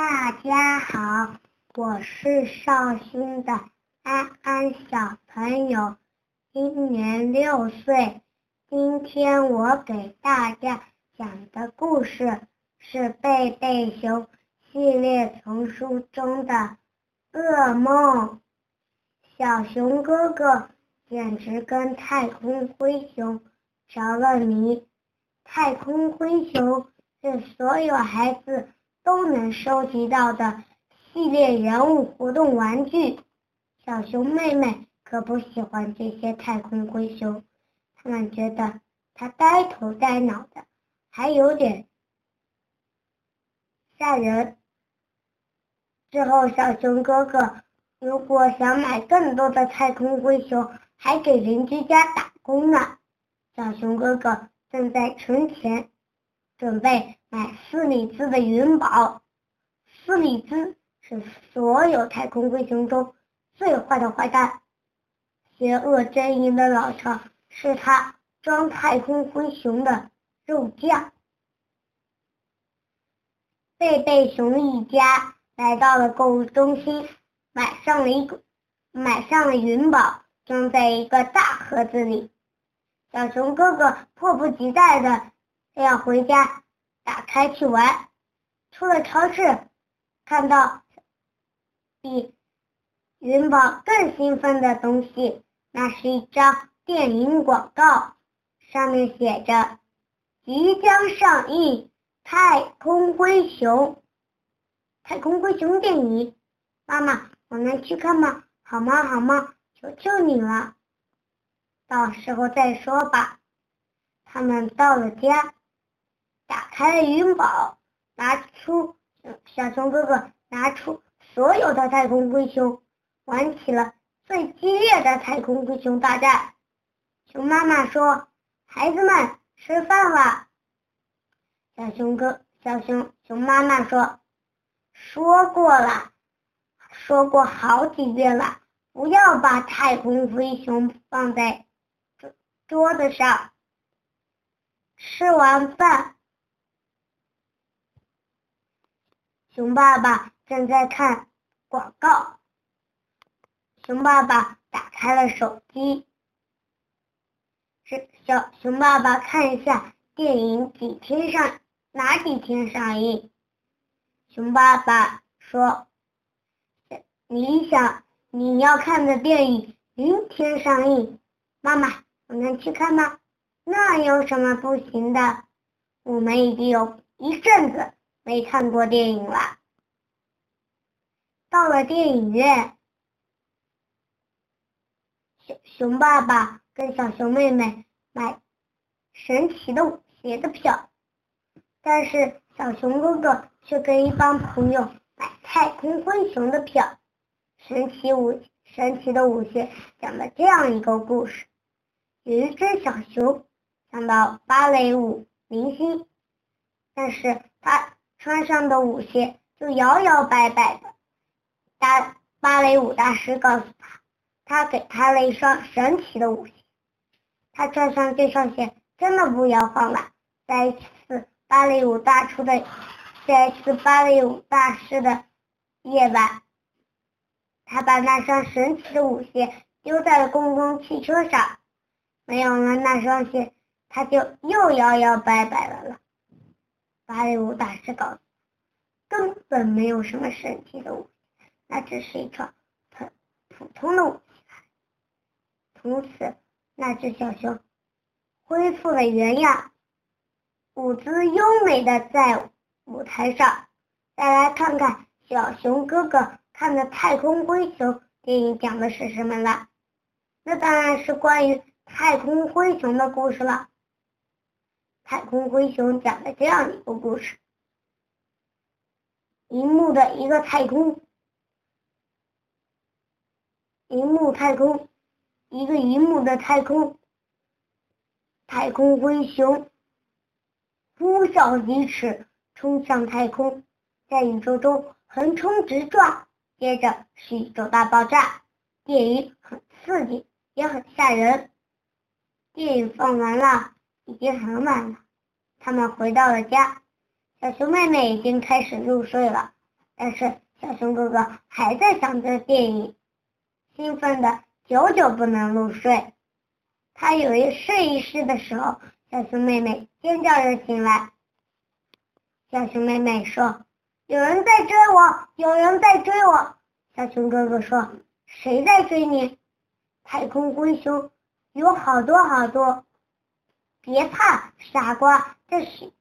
大家好，我是绍兴的安安小朋友，今年六岁。今天我给大家讲的故事是《贝贝熊》系列丛书中的《噩梦》。小熊哥哥简直跟太空灰熊着了迷。太空灰熊是所有孩子。都能收集到的系列人物活动玩具，小熊妹妹可不喜欢这些太空灰熊，他们觉得它呆头呆脑的，还有点吓人。之后，小熊哥哥如果想买更多的太空灰熊，还给邻居家打工呢。小熊哥哥正在存钱，准备。买斯里兹的云宝，斯里兹是所有太空灰熊中最坏的坏蛋，邪恶狰狞的老巢是他装太空灰熊的肉酱。贝贝熊一家来到了购物中心，买上了一个买上了云宝，装在一个大盒子里。小熊哥哥迫不及待的要回家。打开去玩，出了超市，看到比云宝更兴奋的东西，那是一张电影广告，上面写着即将上映《太空灰熊》。太空灰熊电影，妈妈，我能去看吗？好吗？好吗？求求你了，到时候再说吧。他们到了家。打开了云宝，拿出小熊哥哥拿出所有的太空灰熊，玩起了最激烈的太空灰熊大战。熊妈妈说：“孩子们吃饭了。”小熊哥小熊熊妈妈说：“说过了，说过好几遍了，不要把太空灰熊放在桌桌子上。”吃完饭。熊爸爸正在看广告。熊爸爸打开了手机，是小熊爸爸看一下电影几天上哪几天上映。熊爸爸说：“你想你要看的电影明天上映，妈妈，我能去看吗？那有什么不行的？我们已经有一阵子。”没看过电影了。到了电影院，熊熊爸爸跟小熊妹妹买神奇的舞鞋的票，但是小熊哥哥却跟一帮朋友买太空灰熊的票。神奇舞神奇的舞鞋讲了这样一个故事：有一只小熊想到芭蕾舞明星，但是他。穿上的舞鞋就摇摇摆摆的，大芭蕾舞大师告诉他，他给他了一双神奇的舞鞋。他穿上这双鞋真的不摇晃了。在一次芭蕾舞大出的，在一次芭蕾舞大师的夜晚，他把那双神奇的舞鞋丢在了公共汽车上，没有了那双鞋，他就又摇摇摆摆的了。芭蕾舞大师告诉根本没有什么神奇的武器，那只是一双普普通的武器。从此，那只小熊恢复了原样，舞姿优美的在舞台上。再来看看小熊哥哥看的《太空灰熊》电影讲的是什么了？那当然是关于太空灰熊的故事了。太空灰熊讲了这样一个故事：银幕的一个太空，银幕太空，一个银幕的太空，太空灰熊呼啸疾驰，冲向太空，在宇宙中横冲直撞。接着是宇宙大爆炸。电影很刺激，也很吓人。电影放完了。已经很晚了，他们回到了家，小熊妹妹已经开始入睡了。但是小熊哥哥还在想着电影，兴奋的久久不能入睡。他有一试一试的时候，小熊妹妹尖叫着醒来。小熊妹妹说：“有人在追我，有人在追我。”小熊哥哥说：“谁在追你？”太空灰熊有好多好多。别怕，傻瓜，这是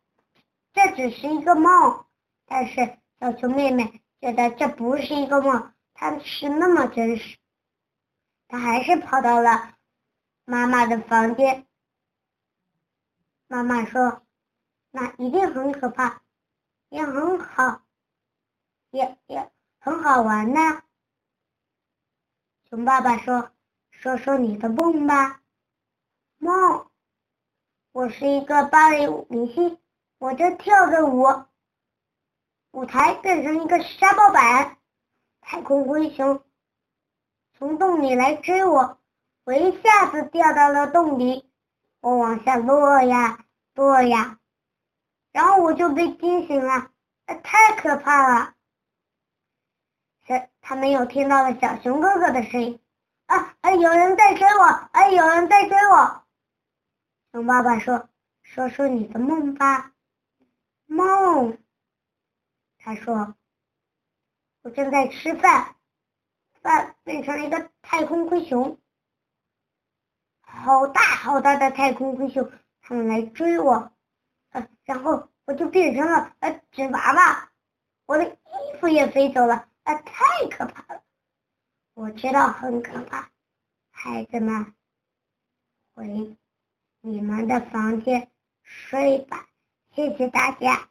这只是一个梦。但是小熊妹妹觉得这不是一个梦，它是那么真实。她还是跑到了。妈妈的房间，妈妈说：“那一定很可怕，也很好，也也很好玩呢。”熊爸爸说：“说说你的梦吧。”我是一个芭蕾舞明星，我正跳着舞，舞台变成一个沙包板，太空灰熊从洞里来追我。我一下子掉到了洞里，我往下落呀落呀，然后我就被惊醒了，太可怕了！小他没有听到了小熊哥哥的声音，啊啊！有人在追我，啊！有人在追我。熊爸爸说：“说说你的梦吧。”梦，他说：“我正在吃饭，饭变成了一个太空灰熊。”好大好大的太空灰熊，他们来追我，呃，然后我就变成了呃纸娃娃，我的衣服也飞走了，啊，太可怕了！我知道很可怕，孩子们，回你们的房间睡吧，谢谢大家。